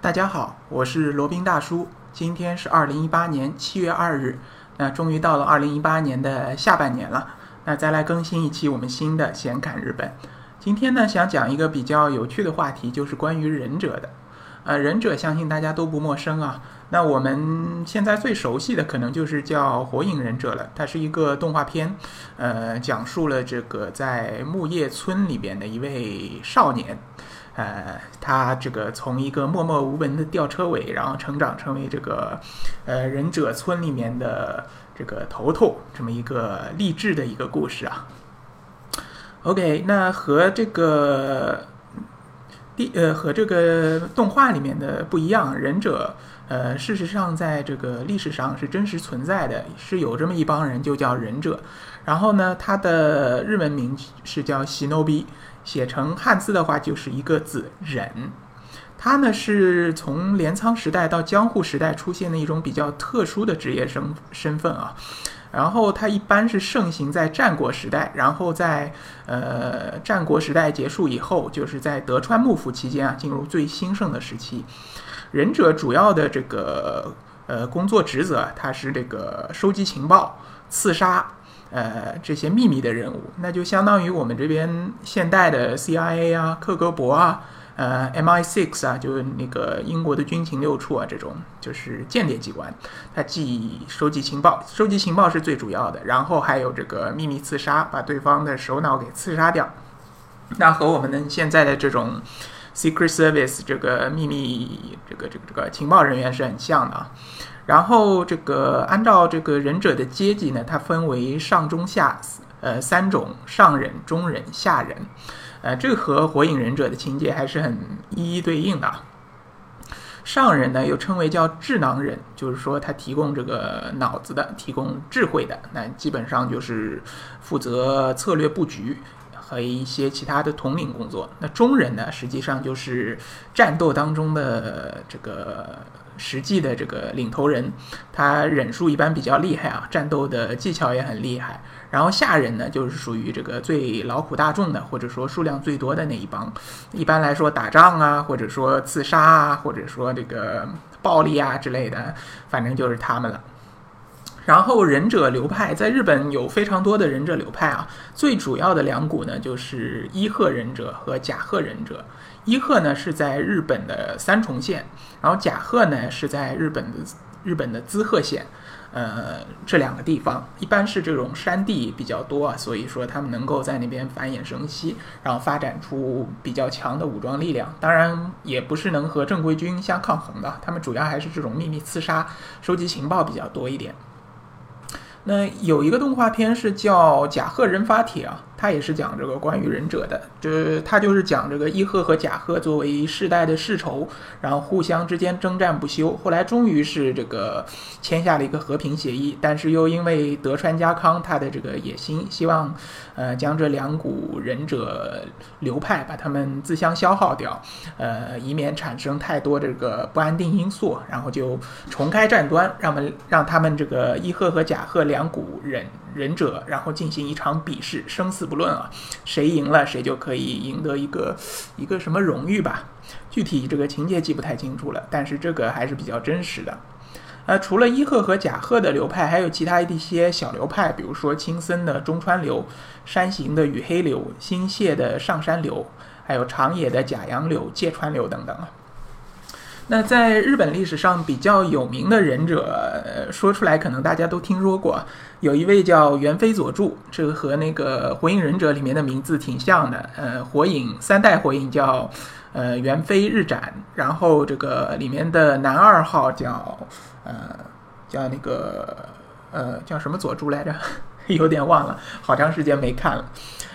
大家好，我是罗宾大叔。今天是二零一八年七月二日，那终于到了二零一八年的下半年了。那再来更新一期我们新的闲侃日本。今天呢，想讲一个比较有趣的话题，就是关于忍者的。呃，忍者相信大家都不陌生啊。那我们现在最熟悉的可能就是叫《火影忍者》了，它是一个动画片，呃，讲述了这个在木叶村里边的一位少年。呃，他这个从一个默默无闻的吊车尾，然后成长成为这个，呃，忍者村里面的这个头头，这么一个励志的一个故事啊。OK，那和这个第呃和这个动画里面的不一样，忍者呃事实上在这个历史上是真实存在的，是有这么一帮人就叫忍者，然后呢，他的日文名是叫西诺比。写成汉字的话，就是一个字“忍”。它呢是从镰仓时代到江户时代出现的一种比较特殊的职业身身份啊。然后它一般是盛行在战国时代，然后在呃战国时代结束以后，就是在德川幕府期间啊，进入最兴盛的时期。忍者主要的这个呃工作职责，它是这个收集情报、刺杀。呃，这些秘密的任务，那就相当于我们这边现代的 CIA 啊、克格勃啊、呃 MI6 啊，就是那个英国的军情六处啊，这种就是间谍机关，它既收集情报，收集情报是最主要的，然后还有这个秘密刺杀，把对方的首脑给刺杀掉。那和我们现在的这种 Secret Service 这个秘密这个这个这个情报人员是很像的啊。然后这个按照这个忍者的阶级呢，它分为上中下，呃三种上忍、中忍、下忍，呃这个和火影忍者的情节还是很一一对应的。上忍呢又称为叫智囊忍，就是说他提供这个脑子的，提供智慧的，那基本上就是负责策略布局和一些其他的统领工作。那中忍呢，实际上就是战斗当中的这个。实际的这个领头人，他忍术一般比较厉害啊，战斗的技巧也很厉害。然后下人呢，就是属于这个最劳苦大众的，或者说数量最多的那一帮。一般来说，打仗啊，或者说刺杀啊，或者说这个暴力啊之类的，反正就是他们了。然后忍者流派在日本有非常多的忍者流派啊，最主要的两股呢，就是伊贺忍者和甲贺忍者。伊贺呢是在日本的三重县，然后甲贺呢是在日本的日本的滋贺县，呃，这两个地方一般是这种山地比较多啊，所以说他们能够在那边繁衍生息，然后发展出比较强的武装力量。当然也不是能和正规军相抗衡的，他们主要还是这种秘密刺杀、收集情报比较多一点。那有一个动画片是叫《甲贺忍法帖》啊。他也是讲这个关于忍者的，就是他就是讲这个伊贺和甲贺作为世代的世仇，然后互相之间征战不休，后来终于是这个签下了一个和平协议，但是又因为德川家康他的这个野心，希望呃将这两股忍者流派把他们自相消耗掉，呃以免产生太多这个不安定因素，然后就重开战端，让们让他们这个伊贺和甲贺两股忍。忍者，然后进行一场比试，生死不论啊，谁赢了谁就可以赢得一个一个什么荣誉吧。具体这个情节记不太清楚了，但是这个还是比较真实的。呃，除了伊贺和甲贺的流派，还有其他一些小流派，比如说青森的中川流、山形的羽黑流、新泻的上山流，还有长野的甲阳流、芥川流等等啊。那在日本历史上比较有名的忍者，说出来可能大家都听说过，有一位叫猿飞佐助，这个和那个火影忍者里面的名字挺像的。呃，火影三代火影叫呃猿飞日斩，然后这个里面的男二号叫呃叫那个呃叫什么佐助来着？有点忘了，好长时间没看了。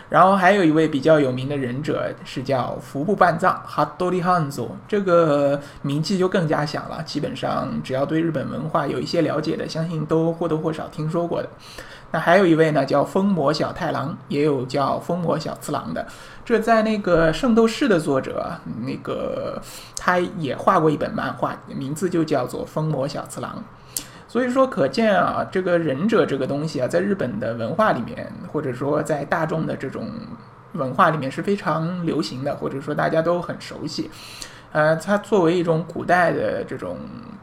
然后还有一位比较有名的忍者是叫服部半藏 （Hattori Hanzo），这个名气就更加响了。基本上只要对日本文化有一些了解的，相信都或多或少听说过的。那还有一位呢，叫风魔小太郎，也有叫风魔小次郎的。这在那个《圣斗士》的作者，那个他也画过一本漫画，名字就叫做《风魔小次郎》。所以说，可见啊，这个忍者这个东西啊，在日本的文化里面，或者说在大众的这种文化里面是非常流行的，或者说大家都很熟悉。呃，他作为一种古代的这种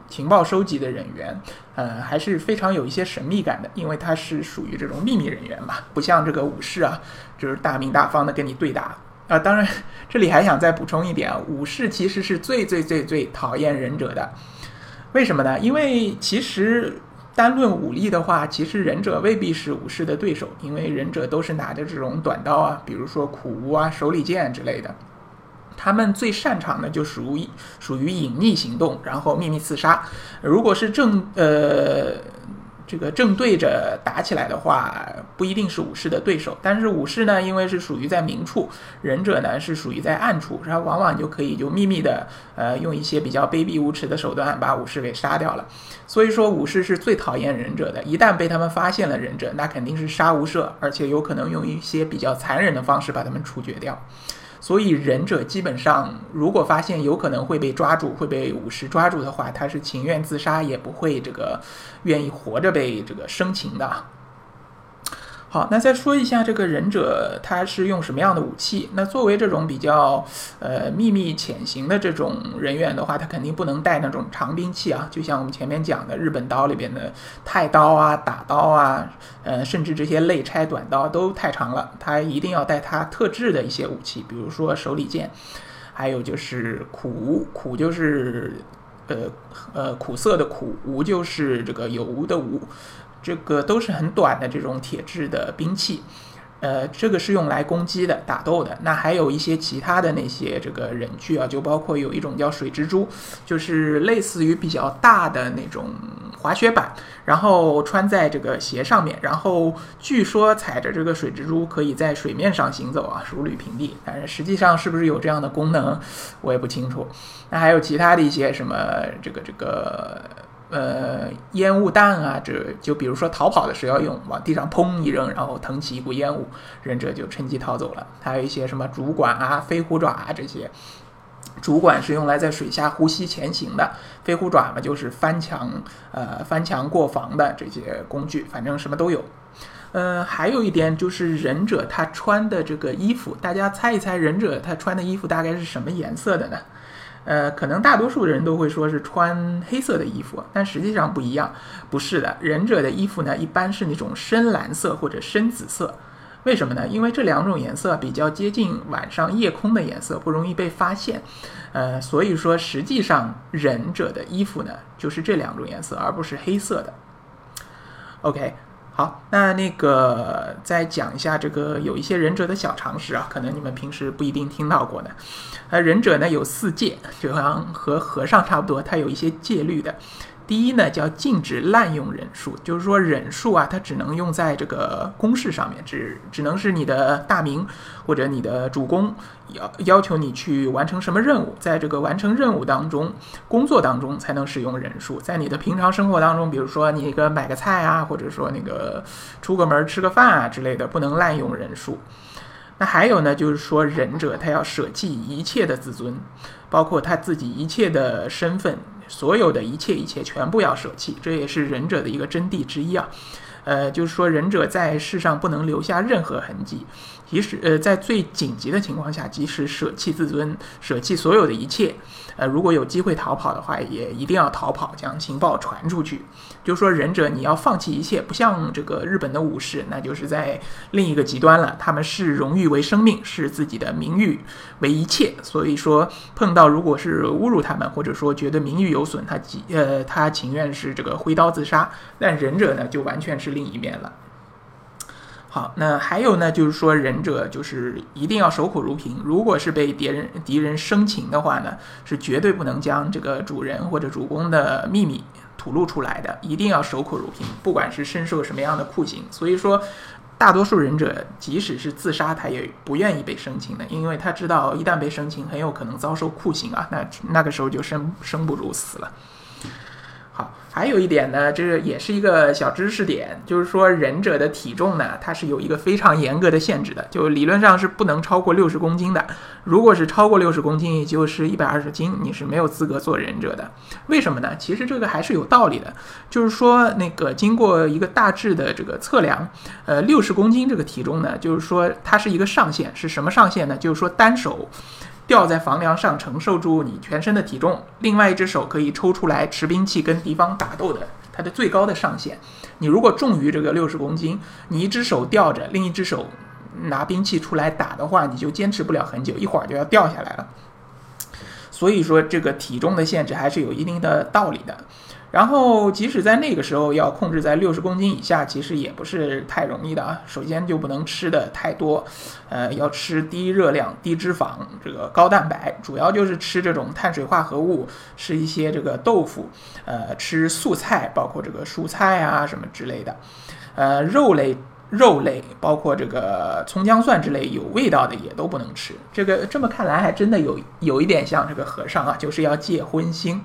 情报收集的人员，呃，还是非常有一些神秘感的，因为他是属于这种秘密人员嘛，不像这个武士啊，就是大明大方的跟你对打啊。当然，这里还想再补充一点啊，武士其实是最最最最讨厌忍者的，为什么呢？因为其实。单论武力的话，其实忍者未必是武士的对手，因为忍者都是拿着这种短刀啊，比如说苦无啊、手里剑之类的。他们最擅长的就属于属于隐匿行动，然后秘密刺杀。如果是正呃。这个正对着打起来的话，不一定是武士的对手。但是武士呢，因为是属于在明处，忍者呢是属于在暗处，然后往往就可以就秘密的，呃，用一些比较卑鄙无耻的手段把武士给杀掉了。所以说，武士是最讨厌忍者的。一旦被他们发现了忍者，那肯定是杀无赦，而且有可能用一些比较残忍的方式把他们处决掉。所以忍者基本上，如果发现有可能会被抓住，会被武士抓住的话，他是情愿自杀，也不会这个愿意活着被这个生擒的。好，那再说一下这个忍者他是用什么样的武器？那作为这种比较呃秘密潜行的这种人员的话，他肯定不能带那种长兵器啊，就像我们前面讲的日本刀里边的太刀啊、打刀啊，呃，甚至这些类拆短刀都太长了，他一定要带他特制的一些武器，比如说手里剑，还有就是苦，苦就是呃呃苦涩的苦，无就是这个有无的无。这个都是很短的这种铁质的兵器，呃，这个是用来攻击的、打斗的。那还有一些其他的那些这个忍具啊，就包括有一种叫水蜘蛛，就是类似于比较大的那种滑雪板，然后穿在这个鞋上面，然后据说踩着这个水蜘蛛可以在水面上行走啊，如履平地。但是实际上是不是有这样的功能，我也不清楚。那还有其他的一些什么这个这个。呃，烟雾弹啊，这就比如说逃跑的时候要用，往地上砰一扔，然后腾起一股烟雾，忍者就趁机逃走了。还有一些什么主管啊、飞虎爪啊这些，主管是用来在水下呼吸前行的，飞虎爪嘛就是翻墙呃翻墙过防的这些工具，反正什么都有。呃，还有一点就是忍者他穿的这个衣服，大家猜一猜忍者他穿的衣服大概是什么颜色的呢？呃，可能大多数人都会说是穿黑色的衣服，但实际上不一样，不是的。忍者的衣服呢，一般是那种深蓝色或者深紫色。为什么呢？因为这两种颜色比较接近晚上夜空的颜色，不容易被发现。呃，所以说实际上忍者的衣服呢，就是这两种颜色，而不是黑色的。OK。好，那那个再讲一下这个有一些忍者的小常识啊，可能你们平时不一定听到过的。呃，忍者呢有四戒，就好像和和尚差不多，他有一些戒律的。第一呢，叫禁止滥用忍术，就是说忍术啊，它只能用在这个公式上面，只只能是你的大名或者你的主公要要求你去完成什么任务，在这个完成任务当中、工作当中才能使用忍术。在你的平常生活当中，比如说你一个买个菜啊，或者说那个出个门吃个饭啊之类的，不能滥用忍术。那还有呢，就是说忍者他要舍弃一切的自尊，包括他自己一切的身份。所有的一切一切全部要舍弃，这也是忍者的一个真谛之一啊。呃，就是说忍者在世上不能留下任何痕迹，即使呃在最紧急的情况下，即使舍弃自尊，舍弃所有的一切。呃，如果有机会逃跑的话，也一定要逃跑，将情报传出去。就说忍者，你要放弃一切，不像这个日本的武士，那就是在另一个极端了。他们视荣誉为生命，视自己的名誉为一切。所以说，碰到如果是侮辱他们，或者说觉得名誉有损，他呃他情愿是这个挥刀自杀。但忍者呢，就完全是另一面了。好，那还有呢，就是说忍者就是一定要守口如瓶。如果是被敌人敌人生擒的话呢，是绝对不能将这个主人或者主公的秘密吐露出来的，一定要守口如瓶，不管是身受什么样的酷刑。所以说，大多数忍者即使是自杀，他也不愿意被生擒的，因为他知道一旦被生擒，很有可能遭受酷刑啊，那那个时候就生生不如死了。还有一点呢，这也是一个小知识点，就是说忍者的体重呢，它是有一个非常严格的限制的，就理论上是不能超过六十公斤的。如果是超过六十公斤，也就是一百二十斤，你是没有资格做忍者的。为什么呢？其实这个还是有道理的，就是说那个经过一个大致的这个测量，呃，六十公斤这个体重呢，就是说它是一个上限，是什么上限呢？就是说单手。吊在房梁上承受住你全身的体重，另外一只手可以抽出来持兵器跟敌方打斗的，它的最高的上限。你如果重于这个六十公斤，你一只手吊着，另一只手拿兵器出来打的话，你就坚持不了很久，一会儿就要掉下来了。所以说，这个体重的限制还是有一定的道理的。然后，即使在那个时候要控制在六十公斤以下，其实也不是太容易的啊。首先就不能吃的太多，呃，要吃低热量、低脂肪、这个高蛋白，主要就是吃这种碳水化合物，吃一些这个豆腐，呃，吃素菜，包括这个蔬菜啊什么之类的，呃，肉类、肉类，包括这个葱姜蒜之类有味道的也都不能吃。这个这么看来，还真的有有一点像这个和尚啊，就是要戒荤腥。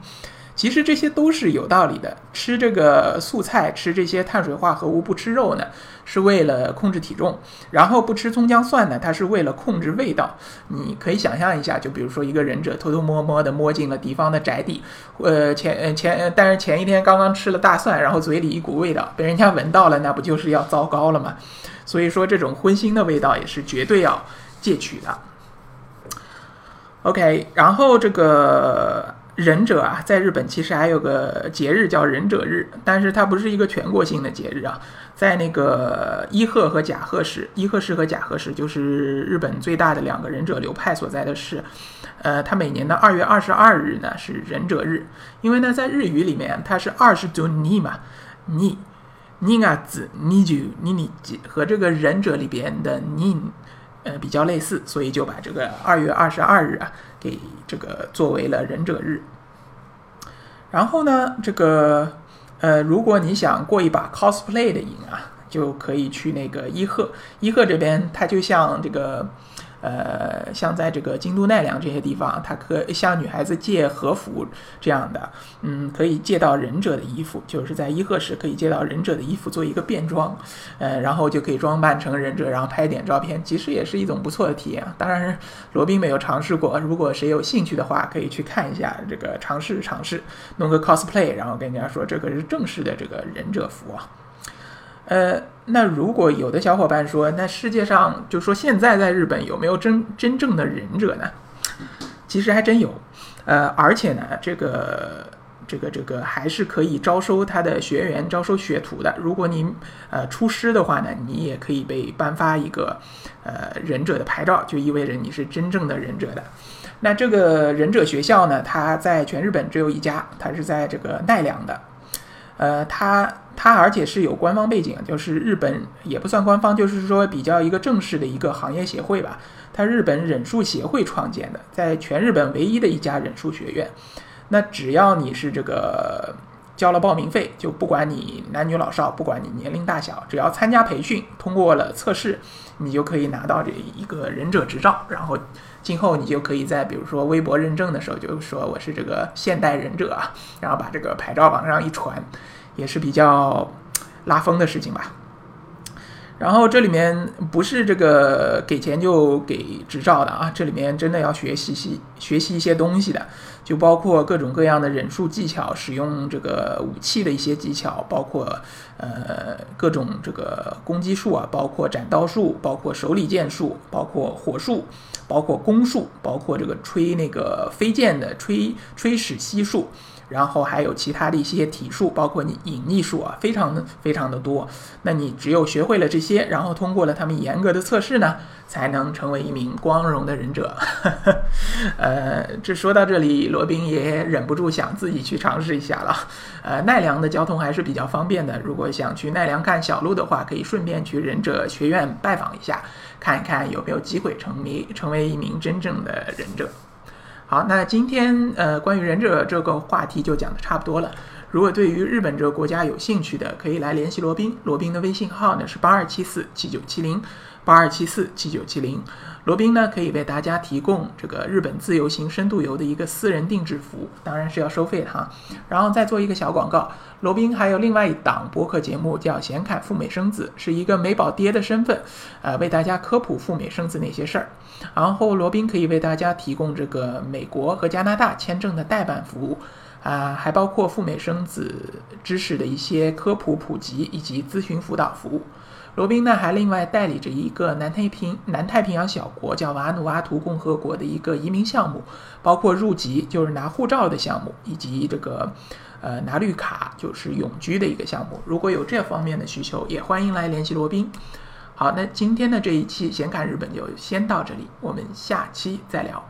其实这些都是有道理的。吃这个素菜，吃这些碳水化合物，不吃肉呢，是为了控制体重；然后不吃葱姜蒜呢，它是为了控制味道。你可以想象一下，就比如说一个忍者偷偷摸摸的摸进了敌方的宅地，呃，前前，但是前一天刚刚吃了大蒜，然后嘴里一股味道被人家闻到了，那不就是要糟糕了吗？所以说，这种荤腥的味道也是绝对要戒取的。OK，然后这个。忍者啊，在日本其实还有个节日叫忍者日，但是它不是一个全国性的节日啊。在那个伊贺和甲贺市，伊贺市和甲贺市就是日本最大的两个忍者流派所在的市。呃，它每年的二月二十二日呢是忍者日，因为呢在日语里面它是二十九尼嘛，尼尼啊子尼就尼尼和这个忍者里边的尼呃比较类似，所以就把这个二月二十二日啊。给这个作为了忍者日，然后呢，这个呃，如果你想过一把 cosplay 的瘾啊，就可以去那个伊贺。伊贺这边，它就像这个。呃，像在这个京都、奈良这些地方，他可向女孩子借和服这样的，嗯，可以借到忍者的衣服，就是在伊贺市可以借到忍者的衣服做一个便装，呃，然后就可以装扮成忍者，然后拍点照片，其实也是一种不错的体验。当然，罗宾没有尝试过，如果谁有兴趣的话，可以去看一下这个尝试尝试，弄个 cosplay，然后跟人家说这个是正式的这个忍者服啊。呃，那如果有的小伙伴说，那世界上就说现在在日本有没有真真正的忍者呢？其实还真有，呃，而且呢，这个这个这个还是可以招收他的学员、招收学徒的。如果您呃出师的话呢，你也可以被颁发一个呃忍者的牌照，就意味着你是真正的忍者的。那这个忍者学校呢，它在全日本只有一家，它是在这个奈良的。呃，它它而且是有官方背景，就是日本也不算官方，就是说比较一个正式的一个行业协会吧。它日本忍术协会创建的，在全日本唯一的一家忍术学院。那只要你是这个交了报名费，就不管你男女老少，不管你年龄大小，只要参加培训，通过了测试，你就可以拿到这一个忍者执照，然后。今后你就可以在比如说微博认证的时候，就说我是这个现代忍者啊，然后把这个牌照往上一传，也是比较拉风的事情吧。然后这里面不是这个给钱就给执照的啊，这里面真的要学习习学习一些东西的，就包括各种各样的忍术技巧，使用这个武器的一些技巧，包括呃各种这个攻击术啊，包括斩刀术，包括手里剑术，包括火术。包括弓术，包括这个吹那个飞剑的吹吹矢吸术，然后还有其他的一些体术，包括你隐匿术啊，非常的非常的多。那你只有学会了这些，然后通过了他们严格的测试呢，才能成为一名光荣的忍者。呃，这说到这里，罗宾也忍不住想自己去尝试一下了。呃，奈良的交通还是比较方便的，如果想去奈良看小鹿的话，可以顺便去忍者学院拜访一下。看一看有没有机会成为成为一名真正的忍者。好，那今天呃关于忍者这个话题就讲的差不多了。如果对于日本这个国家有兴趣的，可以来联系罗宾。罗宾的微信号呢是八二七四七九七零八二七四七九七零。罗宾呢可以为大家提供这个日本自由行深度游的一个私人定制服务，当然是要收费的哈。然后再做一个小广告，罗宾还有另外一档播客节目叫《显侃赴美生子》，是一个美宝爹的身份，呃，为大家科普赴美生子那些事儿。然后罗宾可以为大家提供这个美国和加拿大签证的代办服务，啊，还包括赴美生子知识的一些科普普及以及咨询辅导服务。罗宾呢还另外代理着一个南太平南太平洋小国叫瓦努阿图共和国的一个移民项目，包括入籍就是拿护照的项目，以及这个呃拿绿卡就是永居的一个项目。如果有这方面的需求，也欢迎来联系罗宾。好，那今天的这一期闲侃日本就先到这里，我们下期再聊。